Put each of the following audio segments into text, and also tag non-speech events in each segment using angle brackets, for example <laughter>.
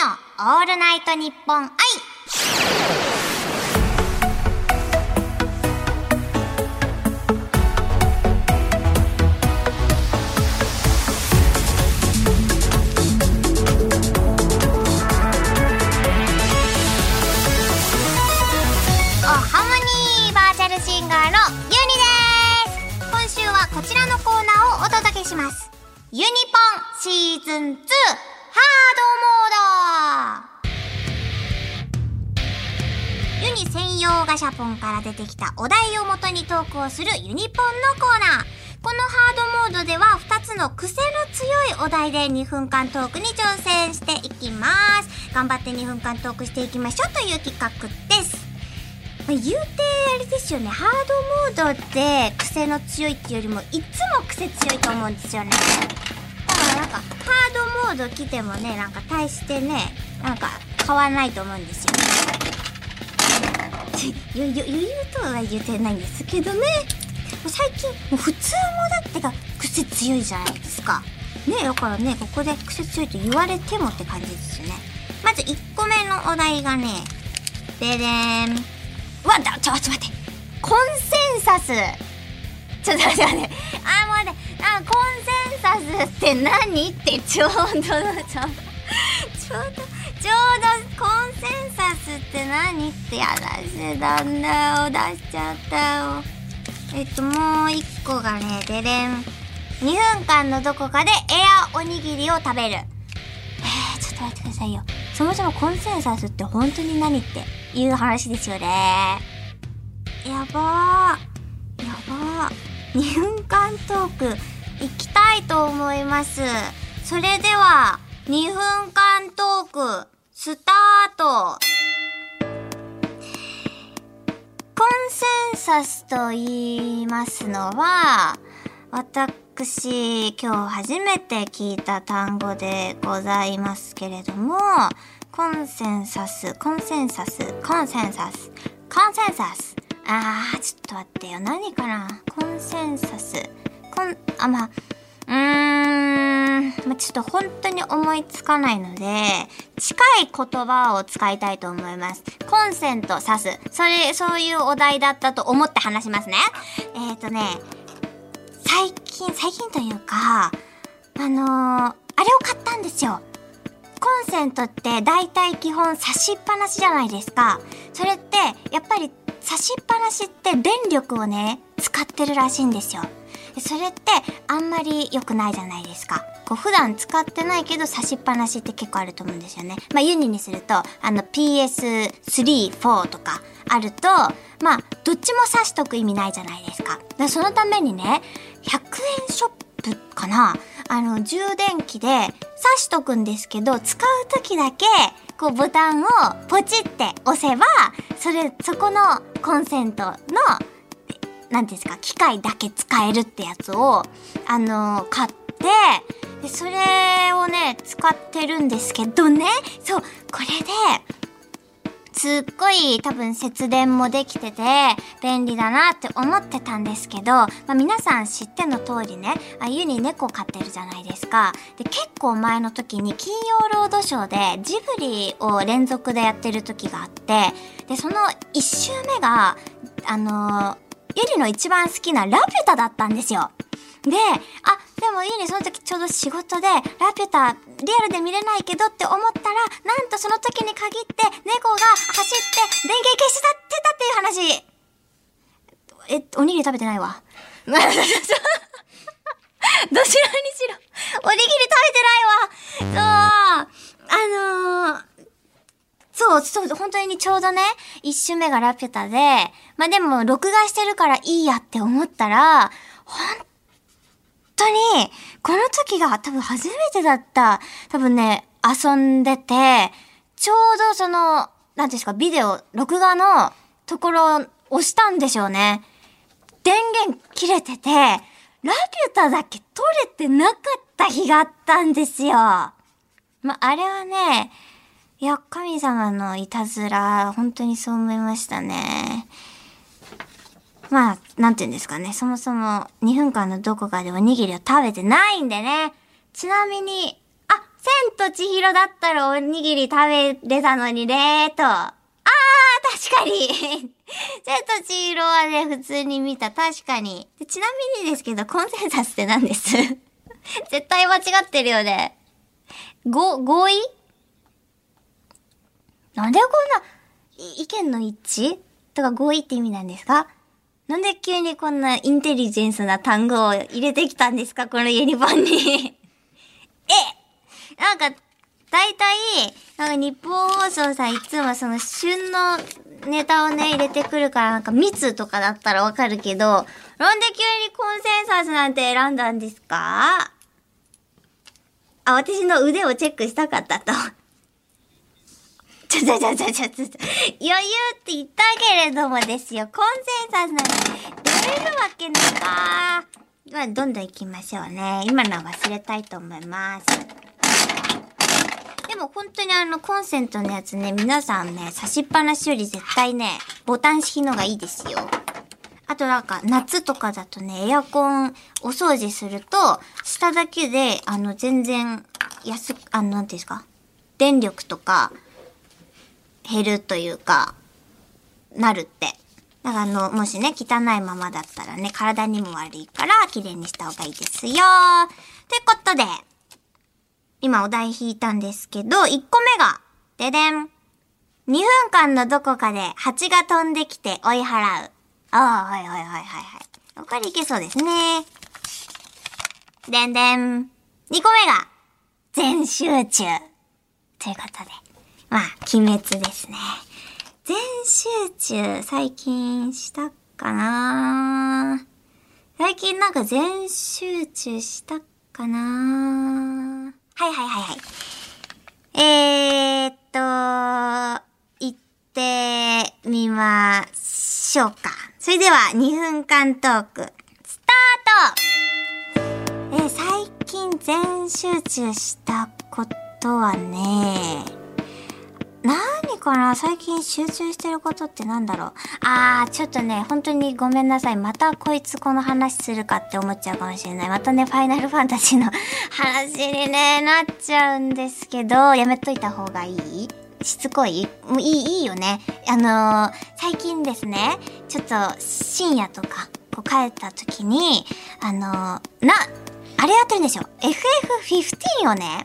のオールナイトニッポン愛。おハモニーバーチャルシンガーのユニです。今週はこちらのコーナーをお届けします。ユニポンシーズン2ハードモード。ユニ専用ガシャポンから出てきたお題をもとにトークをするユニポンのコーナー。このハードモードでは2つの癖の強いお題で2分間トークに挑戦していきます。頑張って2分間トークしていきましょうという企画です。まあ言うてあれですよね。ハードモードって癖の強いっていうよりもいつも癖強いと思うんですよね。だからなんかハードード来てもねなんか大してねなんか変わないと思うんですよ。ゆゆゆゆとは言ってないんですけどね。もう最近もう普通もだってが癖強いじゃないですか。ねだからねここで癖強いと言われてもって感じですよね。まず1個目のお題がねででーん。うわだちょっと待って。コンセンサス。ちょっと待って待って。あもうねあコンセンサスって何？ってちょうどちょうどちょうどちょうどコンセンサスって何？って話だんだよ出しちゃったよ。えっともう一個がねでれん。2分間のどこかでエアおにぎりを食べる。えー、ちょっと待ってくださいよ。そもそもコンセンサスって本当に何っていう話ですよね。やばー。やばー。2分間トーク。行きたいと思います。それでは2分間トークスタート。コンセンサスと言いますのは私今日初めて聞いた単語でございますけれどもコンセンサスコンセンサスコンセンサスコンセンサス。あーちょっと待ってよ。何かな？コンセンサス。コンあまあうーん、まあ、ちょっと本当に思いつかないので、近い言葉を使いたいと思います。コンセント挿す。それ、そういうお題だったと思って話しますね。えっ、ー、とね、最近、最近というか、あのー、あれを買ったんですよ。コンセントって大体基本差しっぱなしじゃないですか。それって、やっぱり差しっぱなしって電力をね、使ってるらしいんですよ。それってあんまり良くないじゃないですか。こう普段使ってないけど差しっぱなしって結構あると思うんですよね。まあユニにすると、あの PS3、4とかあると、まあどっちも差しとく意味ないじゃないですか。でそのためにね、100円ショップかなあの充電器で挿しとくんですけど、使う時だけこうボタンをポチって押せば、それ、そこのコンセントのなんですか、機械だけ使えるってやつを、あのー、買って、で、それをね、使ってるんですけどね、そう、これで、すっごい多分節電もできてて便利だなって思ってたんですけど、まあ、皆さん知っての通りね、あゆに猫飼ってるじゃないですか。で、結構前の時に金曜ロードショーでジブリを連続でやってる時があって、で、その一周目が、あのーゆりの一番好きなラピュタだったんですよ。で、あ、でもゆりその時ちょうど仕事でラピュタリアルで見れないけどって思ったら、なんとその時に限って猫が走って電源消しちゃってたっていう話。え、おにぎり食べてないわ。<laughs> どちらにしろ、おにぎり食べてないわ。そう、あのー、そう、そう、本当にちょうどね、一周目がラピュタで、まあでも、録画してるからいいやって思ったら、本当に、この時が多分初めてだった。多分ね、遊んでて、ちょうどその、なんですか、ビデオ、録画のところを押したんでしょうね。電源切れてて、ラピュタだけ撮れてなかった日があったんですよ。まあ、あれはね、いや、神様のいたずら、本当にそう思いましたね。まあ、なんて言うんですかね。そもそも2分間のどこかでおにぎりを食べてないんでね。ちなみに、あ、千と千尋だったらおにぎり食べれたのにね、と。あー、確かに。<laughs> 千と千尋はね、普通に見た。確かに。ちなみにですけど、コンセンサスって何です？<laughs> 絶対間違ってるよね。ご、合意？なんでこんな、意見の一致？とか合意って意味なんですか？なんで急にこんなインテリジェンスな単語を入れてきたんですか？このユニボンに。<laughs> え？なんか、大体、なんか日本放送さんいつもその旬のネタをね、入れてくるからなんか密とかだったらわかるけど、なんで急にコンセンサスなんて選んだんですか？あ、私の腕をチェックしたかったと。ちょちょちょちょちょちょ、余裕って言ったけれどもですよ、コンセンサスなんて出れるわけないか。まあ、どんどん行きましょうね。今のは忘れたいと思います。でも本当にあのコンセントのやつね、皆さんね、差しっぱなしより絶対ね、ボタン式のがいいですよ。あとなんか夏とかだとね、エアコンお掃除すると、下だけで、あの全然安く、あの、なんていうんですか電力とか減るというか、なるって。だからあの、もしね、汚いままだったらね、体にも悪いから、綺麗にした方がいいですよ。ということで、今お題引いたんですけど、1個目が、ででん。2分間のどこかで蜂が飛んできて追い払う。ああ、はいはいはいはいはい。これいけそうですね。でんでん。2個目が、全集中。ということで。まあ、鬼滅ですね。全集中、最近したかな最近なんか全集中したかなはいはいはいはい。えーっと、行ってみましょうか。それでは2分間トーク、スタートえー最近全集中したことはね、何かな最近集中してることってなんだろう？あー、ちょっとね、本当にごめんなさい。またこいつこの話するかって思っちゃうかもしれない。またね、ファイナルファンタジーの話にね、なっちゃうんですけど、やめといた方がいい？しつこい？もういい、いいよね。あのー最近ですね、ちょっと深夜とか、こう帰った時に、あのーな、あれやってるんですよ。FF15 をね、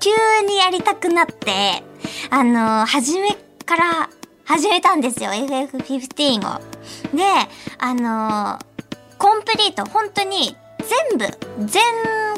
急にやりたくなって、あのー初めから始めたんですよ、FF15 を。で、あのーコンプリート、本当に全部、全、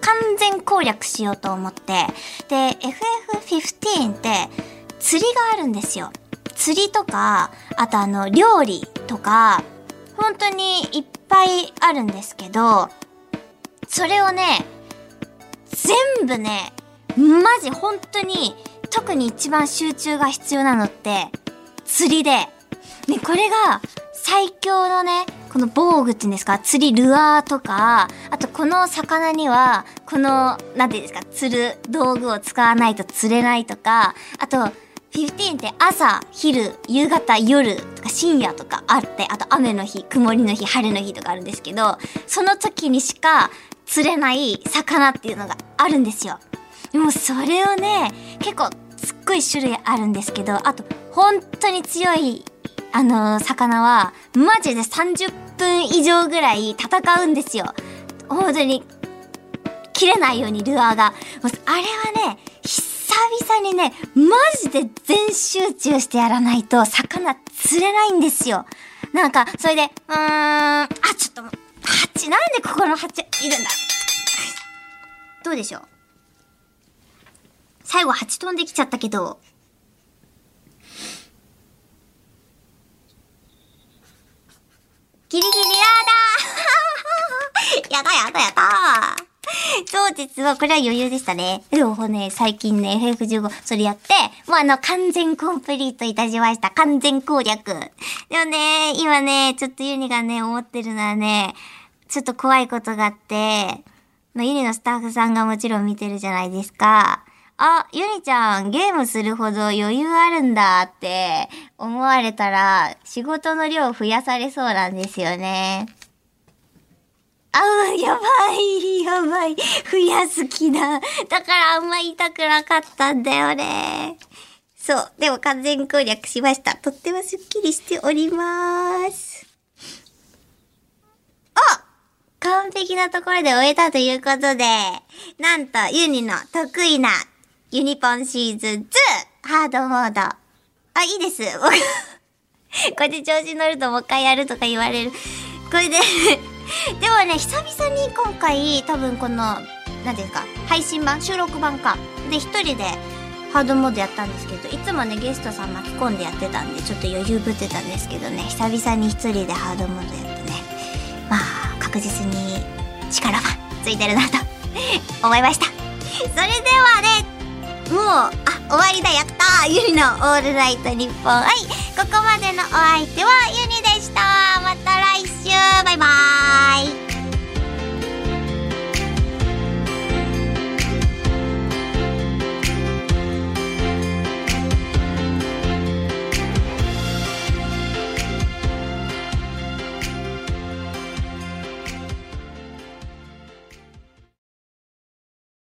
完全攻略しようと思って。で、FF15 って釣りがあるんですよ。釣りとか、あとあの、料理とか、本当にいっぱいあるんですけど、それをね、全部ね、マジ本当に、特に一番集中が必要なのって、釣りで。ね、これが、最強のね、この防具っていうんですか、釣りルアーとか、あとこの魚には、この、なんていうんですか、釣る道具を使わないと釣れないとか、あと、15って朝、昼、夕方、夜とか深夜とかあって、あと雨の日、曇りの日、晴れの日とかあるんですけど、その時にしか釣れない魚っていうのがあるんですよ。でもそれをね、結構すっごい種類あるんですけど、あと本当に強い、あのー魚は、マジで30分以上ぐらい戦うんですよ。本当に、切れないようにルアーが。あれはね、久々にね、マジで全集中してやらないと魚釣れないんですよ。なんか、それで、うーん、あ、ちょっと、蜂、なんでここの蜂いるんだ？どうでしょう？最後蜂飛んできちゃったけど、ギリギリやだ <laughs> やだやだやだそう、実はこれは余裕でしたね。でもね、最近ね、FF15 それやって、もうあの、完全コンプリートいたしました。完全攻略。でもね、今ね、ちょっとユニがね、思ってるのはね、ちょっと怖いことがあって、まあ、ユニのスタッフさんがもちろん見てるじゃないですか。あ、ユニちゃん、ゲームするほど余裕あるんだって思われたら、仕事の量増やされそうなんですよね。あ、やばい、やばい。増やす気だ。だからあんま言いたくなかったんだよね。そう。でも完全攻略しました。とってもスッキリしております。あ完璧なところで終えたということで、なんとユニの得意なユニポンシーズン2ハードモード。あ、いいです。<laughs> こうやって調子乗るともう一回やるとか言われる。これで <laughs> でもね、久々に今回、多分この、なんていうか、配信版、収録版か。で、一人でハードモードやったんですけど、いつもね、ゲストさん巻き込んでやってたんで、ちょっと余裕ぶってたんですけどね、久々に一人でハードモードやってね、まあ、確実に力はついてるなと思いました。それではね、もう、あ、終わりだ、やったーゆりのオールライトニッポン愛。ここまでのお相手はゆりでした。